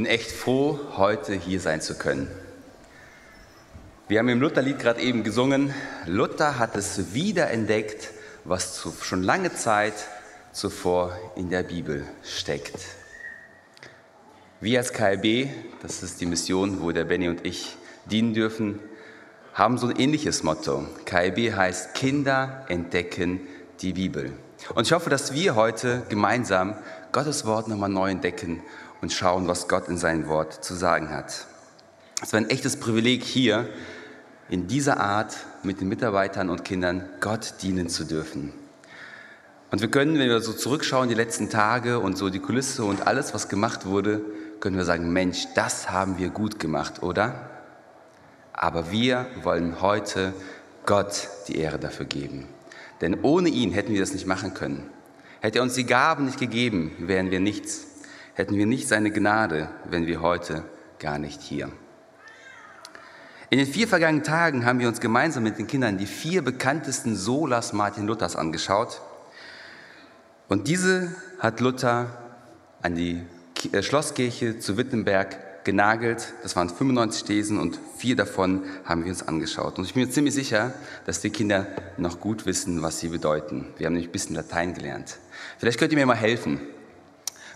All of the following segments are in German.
bin echt froh, heute hier sein zu können. Wir haben im Lutherlied gerade eben gesungen, Luther hat es wiederentdeckt, was zu, schon lange Zeit zuvor in der Bibel steckt. Wir als KLB, das ist die Mission, wo der Benny und ich dienen dürfen, haben so ein ähnliches Motto. KLB heißt Kinder entdecken die Bibel. Und ich hoffe, dass wir heute gemeinsam Gottes Wort nochmal neu entdecken und schauen, was Gott in seinem Wort zu sagen hat. Es war ein echtes Privileg hier in dieser Art mit den Mitarbeitern und Kindern Gott dienen zu dürfen. Und wir können, wenn wir so zurückschauen, die letzten Tage und so die Kulisse und alles, was gemacht wurde, können wir sagen, Mensch, das haben wir gut gemacht, oder? Aber wir wollen heute Gott die Ehre dafür geben. Denn ohne ihn hätten wir das nicht machen können. Hätte er uns die Gaben nicht gegeben, wären wir nichts hätten wir nicht seine Gnade, wenn wir heute gar nicht hier. In den vier vergangenen Tagen haben wir uns gemeinsam mit den Kindern die vier bekanntesten Solas Martin Luthers angeschaut. Und diese hat Luther an die äh, Schlosskirche zu Wittenberg genagelt. Das waren 95 Thesen und vier davon haben wir uns angeschaut. Und ich bin mir ziemlich sicher, dass die Kinder noch gut wissen, was sie bedeuten. Wir haben nämlich ein bisschen Latein gelernt. Vielleicht könnt ihr mir mal helfen.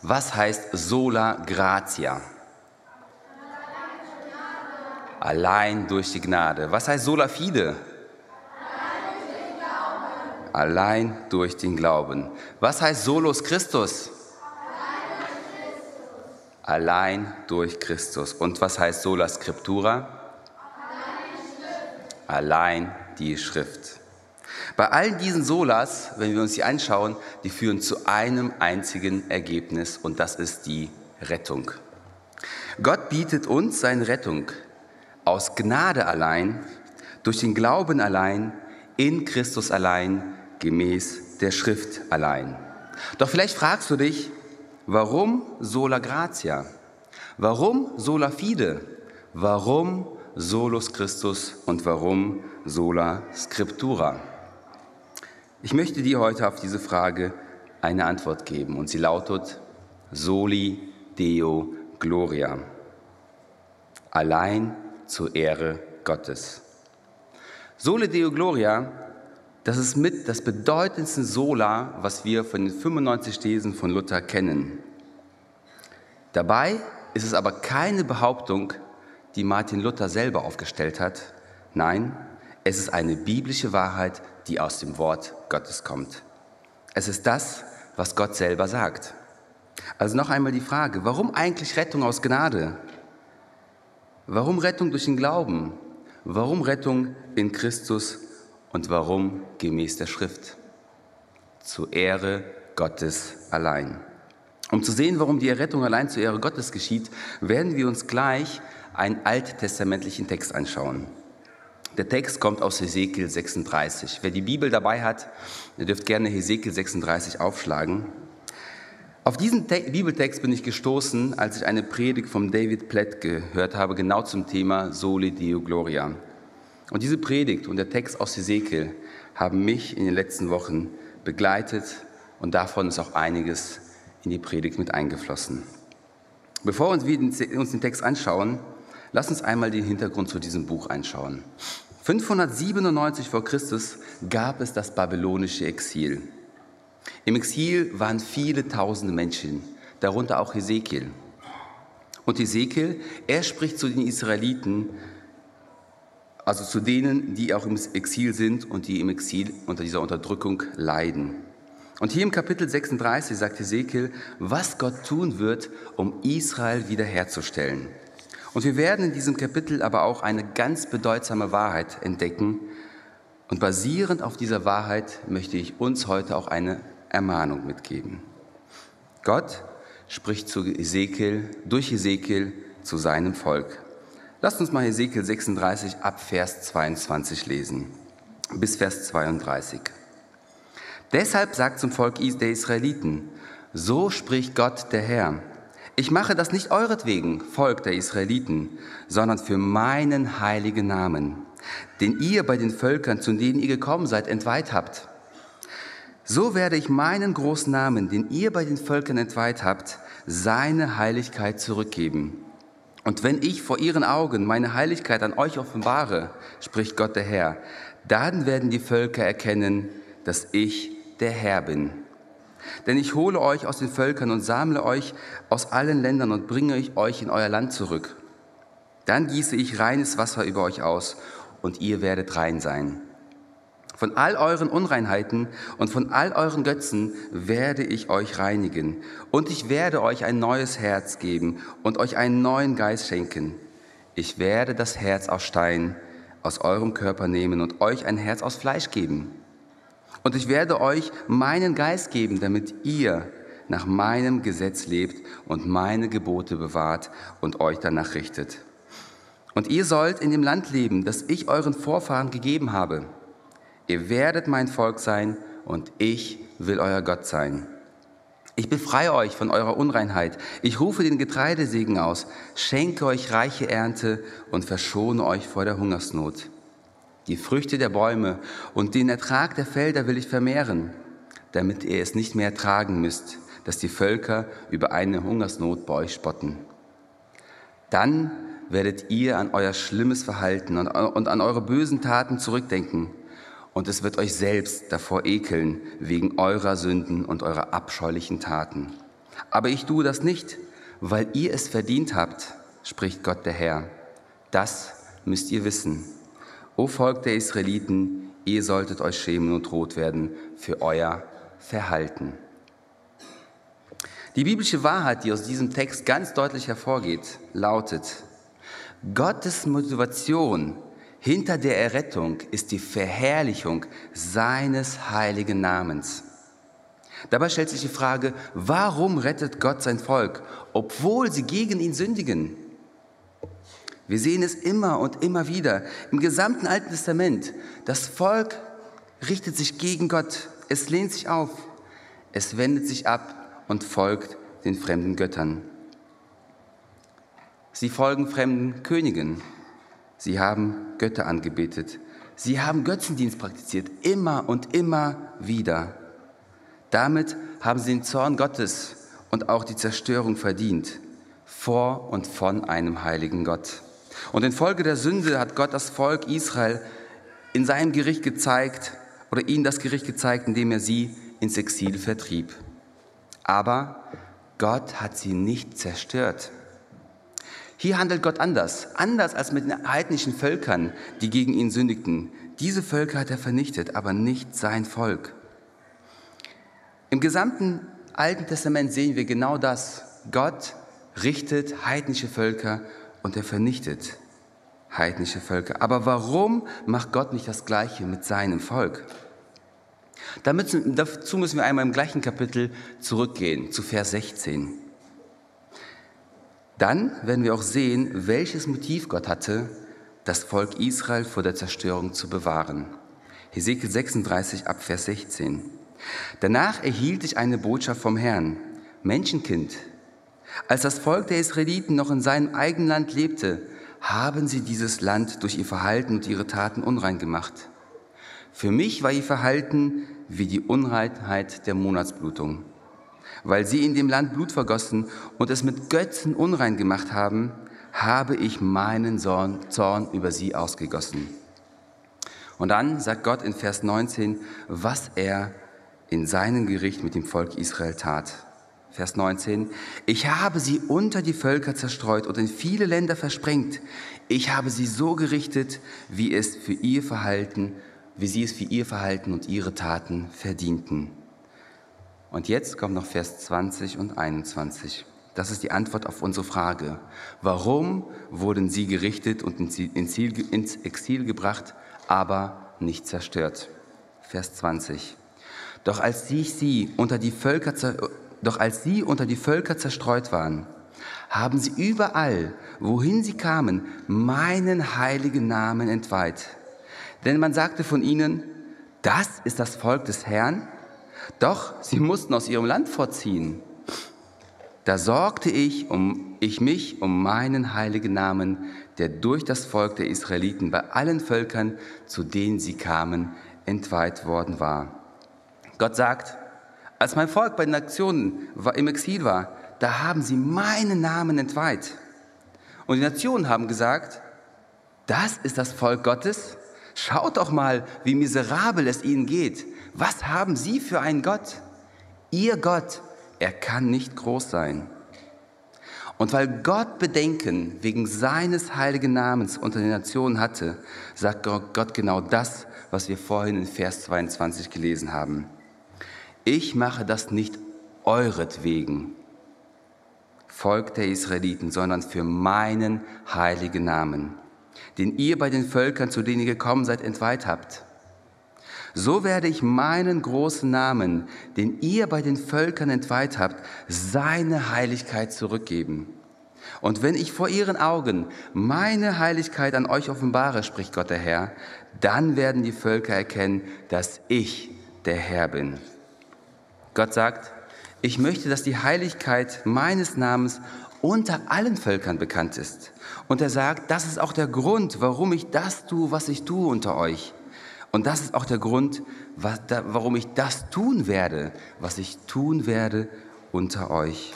Was heißt sola gratia? Allein durch die Gnade. Was heißt sola fide? Allein durch den Glauben. Was heißt solus Christus? Allein durch Christus. Und was heißt sola scriptura? Allein die Schrift. Bei all diesen Solas, wenn wir uns die anschauen, die führen zu einem einzigen Ergebnis und das ist die Rettung. Gott bietet uns seine Rettung aus Gnade allein, durch den Glauben allein, in Christus allein, gemäß der Schrift allein. Doch vielleicht fragst du dich, warum sola gratia? Warum sola fide? Warum solus Christus und warum sola scriptura? Ich möchte dir heute auf diese Frage eine Antwort geben und sie lautet Soli Deo Gloria. Allein zur Ehre Gottes. Soli Deo Gloria, das ist mit das bedeutendste Sola, was wir von den 95 Thesen von Luther kennen. Dabei ist es aber keine Behauptung, die Martin Luther selber aufgestellt hat. Nein, es ist eine biblische Wahrheit, die aus dem Wort Gottes kommt. Es ist das, was Gott selber sagt. Also noch einmal die Frage, warum eigentlich Rettung aus Gnade? Warum Rettung durch den Glauben? Warum Rettung in Christus und warum gemäß der Schrift? Zur Ehre Gottes allein. Um zu sehen, warum die Errettung allein zur Ehre Gottes geschieht, werden wir uns gleich einen alttestamentlichen Text anschauen. Der Text kommt aus Hesekiel 36. Wer die Bibel dabei hat, der dürft gerne Hesekiel 36 aufschlagen. Auf diesen Te Bibeltext bin ich gestoßen, als ich eine Predigt von David Platt gehört habe, genau zum Thema Soli Deo Gloria. Und diese Predigt und der Text aus Hesekiel haben mich in den letzten Wochen begleitet und davon ist auch einiges in die Predigt mit eingeflossen. Bevor wir uns den Text anschauen, lass uns einmal den Hintergrund zu diesem Buch anschauen. 597 vor Christus gab es das babylonische Exil. Im Exil waren viele tausende Menschen, darunter auch Hesekiel. Und Hesekiel, er spricht zu den Israeliten, also zu denen, die auch im Exil sind und die im Exil unter dieser Unterdrückung leiden. Und hier im Kapitel 36 sagt Hesekiel, was Gott tun wird, um Israel wiederherzustellen. Und wir werden in diesem Kapitel aber auch eine ganz bedeutsame Wahrheit entdecken. Und basierend auf dieser Wahrheit möchte ich uns heute auch eine Ermahnung mitgeben. Gott spricht zu Ezekiel, durch Ezekiel zu seinem Volk. Lasst uns mal Ezekiel 36 ab Vers 22 lesen, bis Vers 32. Deshalb sagt zum Volk der Israeliten, so spricht Gott der Herr. Ich mache das nicht euretwegen, Volk der Israeliten, sondern für meinen heiligen Namen, den ihr bei den Völkern, zu denen ihr gekommen seid, entweiht habt. So werde ich meinen großen Namen, den ihr bei den Völkern entweiht habt, seine Heiligkeit zurückgeben. Und wenn ich vor ihren Augen meine Heiligkeit an euch offenbare, spricht Gott der Herr, dann werden die Völker erkennen, dass ich der Herr bin. Denn ich hole euch aus den Völkern und sammle euch aus allen Ländern und bringe euch in euer Land zurück. Dann gieße ich reines Wasser über euch aus und ihr werdet rein sein. Von all euren Unreinheiten und von all euren Götzen werde ich euch reinigen. Und ich werde euch ein neues Herz geben und euch einen neuen Geist schenken. Ich werde das Herz aus Stein aus eurem Körper nehmen und euch ein Herz aus Fleisch geben. Und ich werde euch meinen Geist geben, damit ihr nach meinem Gesetz lebt und meine Gebote bewahrt und euch danach richtet. Und ihr sollt in dem Land leben, das ich euren Vorfahren gegeben habe Ihr werdet mein Volk sein und ich will euer Gott sein. Ich befreie euch von eurer Unreinheit. Ich rufe den Getreidesegen aus, schenke euch reiche Ernte und verschone euch vor der Hungersnot. Die Früchte der Bäume und den Ertrag der Felder will ich vermehren, damit ihr es nicht mehr tragen müsst, dass die Völker über eine Hungersnot bei euch spotten. Dann werdet ihr an euer schlimmes Verhalten und an eure bösen Taten zurückdenken und es wird euch selbst davor ekeln wegen eurer Sünden und eurer abscheulichen Taten. Aber ich tue das nicht, weil ihr es verdient habt, spricht Gott der Herr. Das müsst ihr wissen. O Volk der Israeliten, ihr solltet euch schämen und rot werden für euer Verhalten. Die biblische Wahrheit, die aus diesem Text ganz deutlich hervorgeht, lautet, Gottes Motivation hinter der Errettung ist die Verherrlichung seines heiligen Namens. Dabei stellt sich die Frage, warum rettet Gott sein Volk, obwohl sie gegen ihn sündigen? Wir sehen es immer und immer wieder im gesamten Alten Testament. Das Volk richtet sich gegen Gott, es lehnt sich auf, es wendet sich ab und folgt den fremden Göttern. Sie folgen fremden Königen, Sie haben Götter angebetet. Sie haben Götzendienst praktiziert, immer und immer wieder. Damit haben sie den Zorn Gottes und auch die Zerstörung verdient, vor und von einem heiligen Gott. Und infolge der Sünde hat Gott das Volk Israel in seinem Gericht gezeigt oder ihnen das Gericht gezeigt, indem er sie ins Exil vertrieb. Aber Gott hat sie nicht zerstört. Hier handelt Gott anders, anders als mit den heidnischen Völkern, die gegen ihn sündigten. Diese Völker hat er vernichtet, aber nicht sein Volk. Im gesamten Alten Testament sehen wir genau das. Gott richtet heidnische Völker und er vernichtet heidnische Völker. Aber warum macht Gott nicht das Gleiche mit seinem Volk? dazu müssen wir einmal im gleichen Kapitel zurückgehen, zu Vers 16. Dann werden wir auch sehen, welches Motiv Gott hatte, das Volk Israel vor der Zerstörung zu bewahren. Hesekiel 36 ab Vers 16. Danach erhielt ich eine Botschaft vom Herrn. Menschenkind, als das Volk der Israeliten noch in seinem eigenen Land lebte, haben sie dieses Land durch ihr Verhalten und ihre Taten unrein gemacht. Für mich war ihr Verhalten wie die Unreinheit der Monatsblutung. Weil sie in dem Land Blut vergossen und es mit Götzen unrein gemacht haben, habe ich meinen Zorn über sie ausgegossen. Und dann sagt Gott in Vers 19, was er in seinem Gericht mit dem Volk Israel tat. Vers 19, ich habe sie unter die Völker zerstreut und in viele Länder versprengt. Ich habe sie so gerichtet, wie es für ihr Verhalten, wie sie es für ihr Verhalten und ihre Taten verdienten. Und jetzt kommt noch Vers 20 und 21. Das ist die Antwort auf unsere Frage. Warum wurden sie gerichtet und ins Exil gebracht, aber nicht zerstört? Vers 20. Doch als sie, sie unter die Völker, doch als sie unter die Völker zerstreut waren, haben sie überall, wohin sie kamen, meinen heiligen Namen entweiht. Denn man sagte von ihnen, das ist das Volk des Herrn, doch sie mussten aus ihrem Land vorziehen. Da sorgte ich, um, ich mich um meinen heiligen Namen, der durch das Volk der Israeliten bei allen Völkern, zu denen sie kamen, entweiht worden war. Gott sagt, als mein Volk bei den Nationen im Exil war, da haben sie meinen Namen entweiht. Und die Nationen haben gesagt, das ist das Volk Gottes? Schaut doch mal, wie miserabel es ihnen geht. Was haben sie für einen Gott? Ihr Gott, er kann nicht groß sein. Und weil Gott Bedenken wegen seines heiligen Namens unter den Nationen hatte, sagt Gott genau das, was wir vorhin in Vers 22 gelesen haben. Ich mache das nicht euretwegen, Volk der Israeliten, sondern für meinen heiligen Namen, den ihr bei den Völkern, zu denen ihr gekommen seid, entweiht habt. So werde ich meinen großen Namen, den ihr bei den Völkern entweiht habt, seine Heiligkeit zurückgeben. Und wenn ich vor ihren Augen meine Heiligkeit an euch offenbare, spricht Gott der Herr, dann werden die Völker erkennen, dass ich der Herr bin. Gott sagt, ich möchte, dass die Heiligkeit meines Namens unter allen Völkern bekannt ist. Und er sagt, das ist auch der Grund, warum ich das tue, was ich tue unter euch. Und das ist auch der Grund, warum ich das tun werde, was ich tun werde unter euch.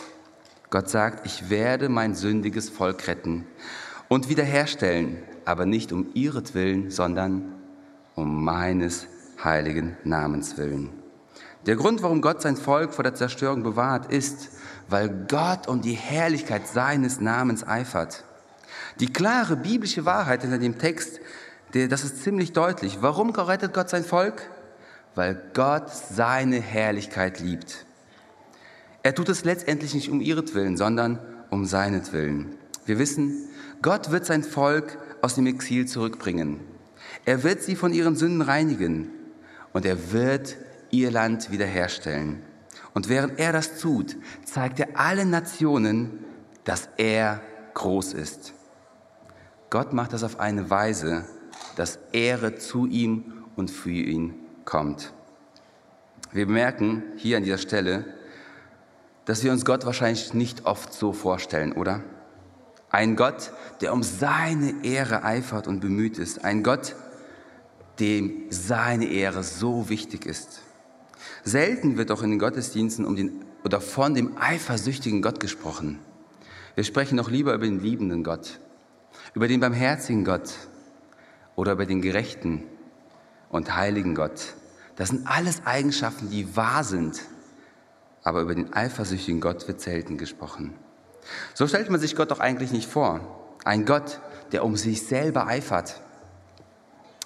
Gott sagt, ich werde mein sündiges Volk retten und wiederherstellen, aber nicht um ihretwillen, sondern um meines heiligen Namens willen. Der Grund, warum Gott sein Volk vor der Zerstörung bewahrt, ist, weil Gott um die Herrlichkeit seines Namens eifert. Die klare biblische Wahrheit hinter dem Text, das ist ziemlich deutlich. Warum rettet Gott sein Volk? Weil Gott seine Herrlichkeit liebt. Er tut es letztendlich nicht um ihretwillen, sondern um seinetwillen. Wir wissen, Gott wird sein Volk aus dem Exil zurückbringen. Er wird sie von ihren Sünden reinigen und er wird ihr Land wiederherstellen. Und während er das tut, zeigt er allen Nationen, dass er groß ist. Gott macht das auf eine Weise, dass Ehre zu ihm und für ihn kommt. Wir bemerken hier an dieser Stelle, dass wir uns Gott wahrscheinlich nicht oft so vorstellen, oder? Ein Gott, der um seine Ehre eifert und bemüht ist. Ein Gott, dem seine Ehre so wichtig ist. Selten wird auch in den Gottesdiensten um den, oder von dem eifersüchtigen Gott gesprochen. Wir sprechen noch lieber über den liebenden Gott, über den barmherzigen Gott oder über den gerechten und heiligen Gott. Das sind alles Eigenschaften, die wahr sind, aber über den eifersüchtigen Gott wird selten gesprochen. So stellt man sich Gott doch eigentlich nicht vor. Ein Gott, der um sich selber eifert.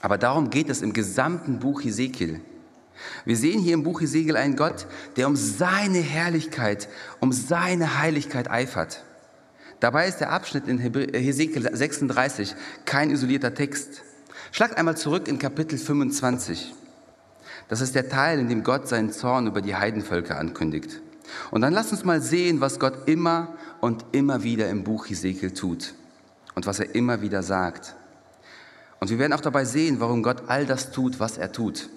Aber darum geht es im gesamten Buch Hesekiel. Wir sehen hier im Buch Ezekiel einen Gott, der um seine Herrlichkeit, um seine Heiligkeit eifert. Dabei ist der Abschnitt in Hesekiel 36 kein isolierter Text. Schlagt einmal zurück in Kapitel 25. Das ist der Teil, in dem Gott seinen Zorn über die Heidenvölker ankündigt. Und dann lasst uns mal sehen, was Gott immer und immer wieder im Buch Hesekiel tut und was er immer wieder sagt. Und wir werden auch dabei sehen, warum Gott all das tut, was er tut.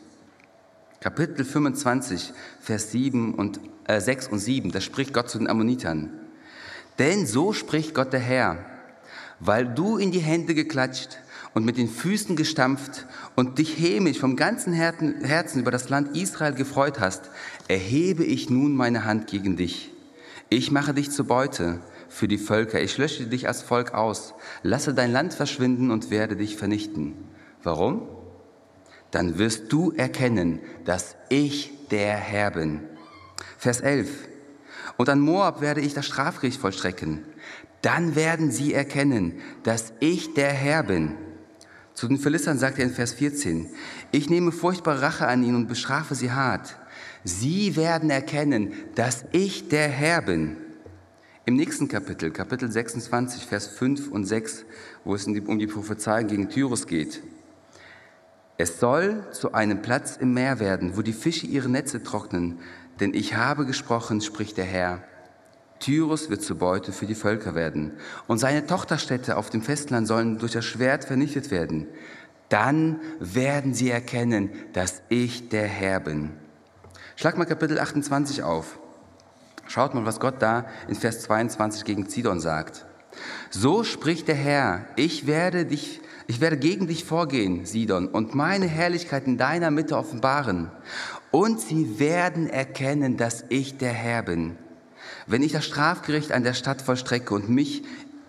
Kapitel 25, Vers 7 und, äh, 6 und 7, da spricht Gott zu den Ammonitern. Denn so spricht Gott der Herr, weil du in die Hände geklatscht und mit den Füßen gestampft und dich hämisch vom ganzen Herzen über das Land Israel gefreut hast, erhebe ich nun meine Hand gegen dich. Ich mache dich zur Beute für die Völker, ich lösche dich als Volk aus, lasse dein Land verschwinden und werde dich vernichten. Warum? Dann wirst du erkennen, dass ich der Herr bin. Vers 11. Und an Moab werde ich das Strafgericht vollstrecken. Dann werden sie erkennen, dass ich der Herr bin. Zu den Philistern sagt er in Vers 14, ich nehme furchtbare Rache an ihnen und bestrafe sie hart. Sie werden erkennen, dass ich der Herr bin. Im nächsten Kapitel, Kapitel 26, Vers 5 und 6, wo es um die Prophezeiung gegen Tyrus geht, es soll zu einem Platz im Meer werden, wo die Fische ihre Netze trocknen, denn ich habe gesprochen, spricht der Herr. Tyrus wird zur Beute für die Völker werden, und seine Tochterstädte auf dem Festland sollen durch das Schwert vernichtet werden. Dann werden sie erkennen, dass ich der Herr bin. Schlag mal Kapitel 28 auf. Schaut mal, was Gott da in Vers 22 gegen Zidon sagt. So spricht der Herr, ich werde dich ich werde gegen dich vorgehen, Sidon, und meine Herrlichkeit in deiner Mitte offenbaren. Und sie werden erkennen, dass ich der Herr bin. wenn ich das Strafgericht an der Stadt vollstrecke und mich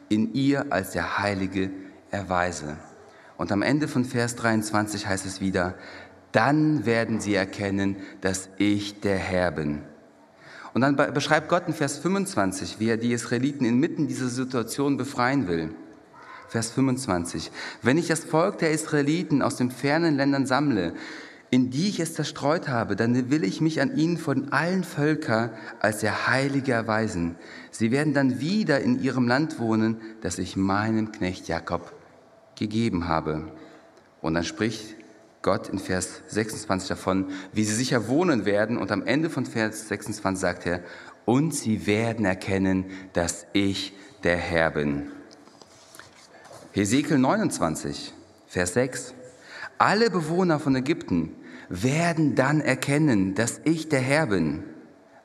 in ihr als der Heilige erweise. Und am Ende von Vers 23 heißt es wieder, dann werden sie erkennen, dass ich der Herr bin. Und dann beschreibt Gott in Vers 25, wie er die Israeliten inmitten dieser Situation befreien will. Vers 25. Wenn ich das Volk der Israeliten aus den fernen Ländern sammle, in die ich es zerstreut habe, dann will ich mich an ihnen von allen Völkern als der Heilige erweisen. Sie werden dann wieder in ihrem Land wohnen, das ich meinem Knecht Jakob gegeben habe. Und dann spricht Gott in Vers 26 davon, wie sie sicher wohnen werden. Und am Ende von Vers 26 sagt er, und sie werden erkennen, dass ich der Herr bin. Hesekiel 29, Vers 6. Alle Bewohner von Ägypten werden dann erkennen, dass ich der Herr bin.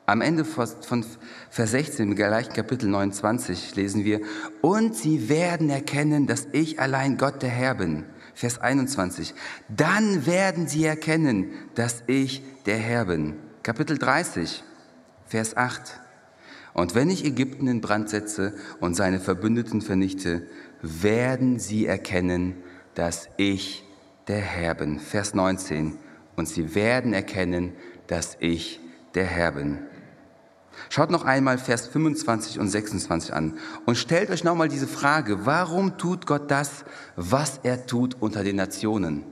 Am Ende von Vers 16 im gleichen Kapitel 29 lesen wir, und sie werden erkennen, dass ich allein Gott der Herr bin. Vers 21, dann werden sie erkennen, dass ich der Herr bin. Kapitel 30, Vers 8, und wenn ich Ägypten in Brand setze und seine Verbündeten vernichte, werden sie erkennen, dass ich der Herr bin. Vers 19. Und sie werden erkennen, dass ich der Herr bin. Schaut noch einmal Vers 25 und 26 an und stellt euch nochmal diese Frage, warum tut Gott das, was er tut unter den Nationen?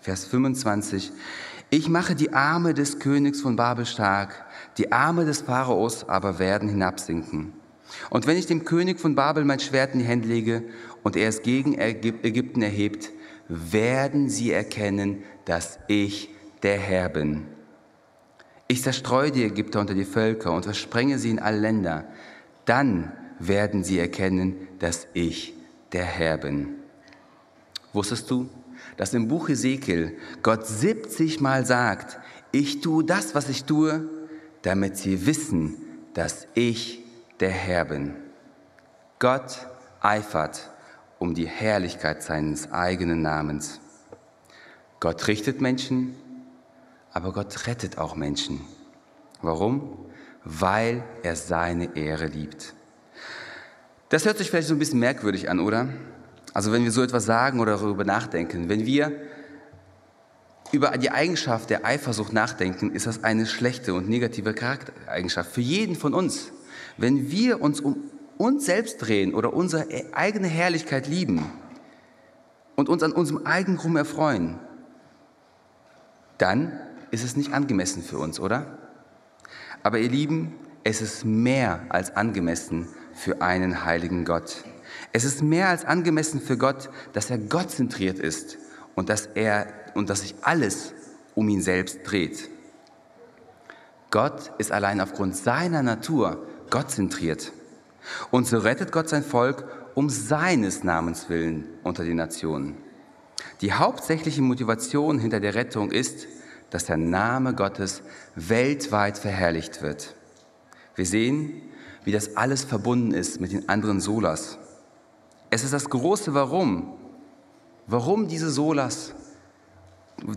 Vers 25, ich mache die Arme des Königs von Babel stark, die Arme des Pharaos aber werden hinabsinken. Und wenn ich dem König von Babel mein Schwert in die Hände lege und er es gegen Ägypten erhebt, werden sie erkennen, dass ich der Herr bin. Ich zerstreue die Ägypter unter die Völker und versprenge sie in alle Länder. Dann werden sie erkennen, dass ich der Herr bin. Wusstest du, dass im Buch Ezekiel Gott 70 Mal sagt, ich tue das, was ich tue, damit sie wissen, dass ich der Herr bin. Gott eifert um die Herrlichkeit seines eigenen Namens. Gott richtet Menschen, aber Gott rettet auch Menschen. Warum? Weil er seine Ehre liebt. Das hört sich vielleicht so ein bisschen merkwürdig an, oder? Also wenn wir so etwas sagen oder darüber nachdenken, wenn wir über die Eigenschaft der Eifersucht nachdenken, ist das eine schlechte und negative Charaktereigenschaft für jeden von uns. Wenn wir uns um uns selbst drehen oder unsere eigene Herrlichkeit lieben und uns an unserem eigenen Ruhm erfreuen, dann ist es nicht angemessen für uns, oder? Aber ihr Lieben, es ist mehr als angemessen für einen heiligen Gott. Es ist mehr als angemessen für Gott, dass er gottzentriert ist und dass er und dass sich alles um ihn selbst dreht. Gott ist allein aufgrund seiner Natur gottzentriert. Und so rettet Gott sein Volk um seines Namens willen unter den Nationen. Die hauptsächliche Motivation hinter der Rettung ist, dass der Name Gottes weltweit verherrlicht wird. Wir sehen, wie das alles verbunden ist mit den anderen Solas. Es ist das große Warum. Warum diese Solas?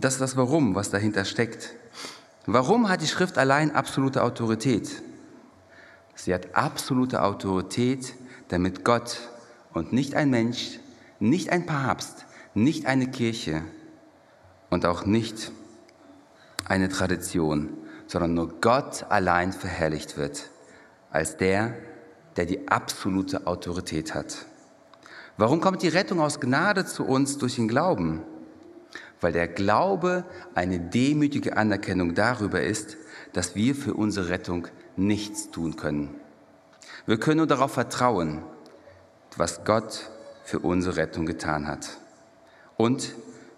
Das ist das Warum, was dahinter steckt. Warum hat die Schrift allein absolute Autorität? Sie hat absolute Autorität, damit Gott und nicht ein Mensch, nicht ein Papst, nicht eine Kirche und auch nicht eine Tradition, sondern nur Gott allein verherrlicht wird, als der, der die absolute Autorität hat. Warum kommt die Rettung aus Gnade zu uns durch den Glauben? Weil der Glaube eine demütige Anerkennung darüber ist, dass wir für unsere Rettung nichts tun können. Wir können nur darauf vertrauen, was Gott für unsere Rettung getan hat. Und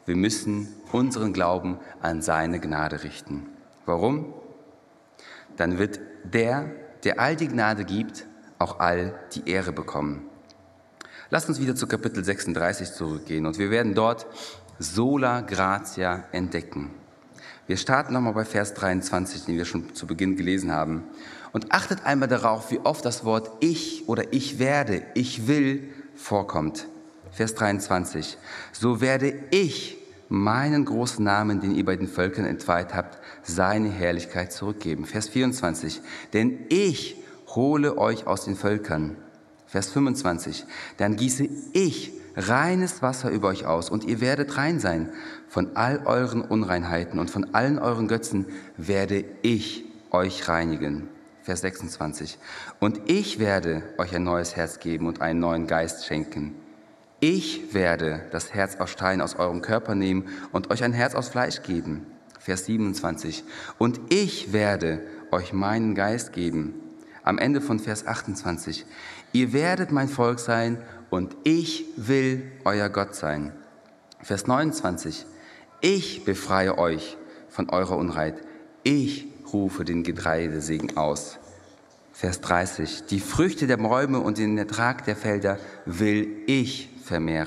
wir müssen unseren Glauben an seine Gnade richten. Warum? Dann wird der, der all die Gnade gibt, auch all die Ehre bekommen. Lasst uns wieder zu Kapitel 36 zurückgehen und wir werden dort sola gratia entdecken. Wir starten nochmal bei Vers 23, den wir schon zu Beginn gelesen haben. Und achtet einmal darauf, wie oft das Wort ich oder ich werde, ich will vorkommt. Vers 23. So werde ich meinen großen Namen, den ihr bei den Völkern entweiht habt, seine Herrlichkeit zurückgeben. Vers 24. Denn ich hole euch aus den Völkern. Vers 25. Dann gieße ich reines Wasser über euch aus und ihr werdet rein sein. Von all euren Unreinheiten und von allen euren Götzen werde ich euch reinigen. Vers 26. Und ich werde euch ein neues Herz geben und einen neuen Geist schenken. Ich werde das Herz aus Stein aus eurem Körper nehmen und euch ein Herz aus Fleisch geben. Vers 27. Und ich werde euch meinen Geist geben. Am Ende von Vers 28. Ihr werdet mein Volk sein und ich will euer Gott sein. Vers 29. Ich befreie euch von eurer Unreit. Ich rufe den Getreidesegen aus. Vers 30. Die Früchte der Bäume und den Ertrag der Felder will ich vermehren.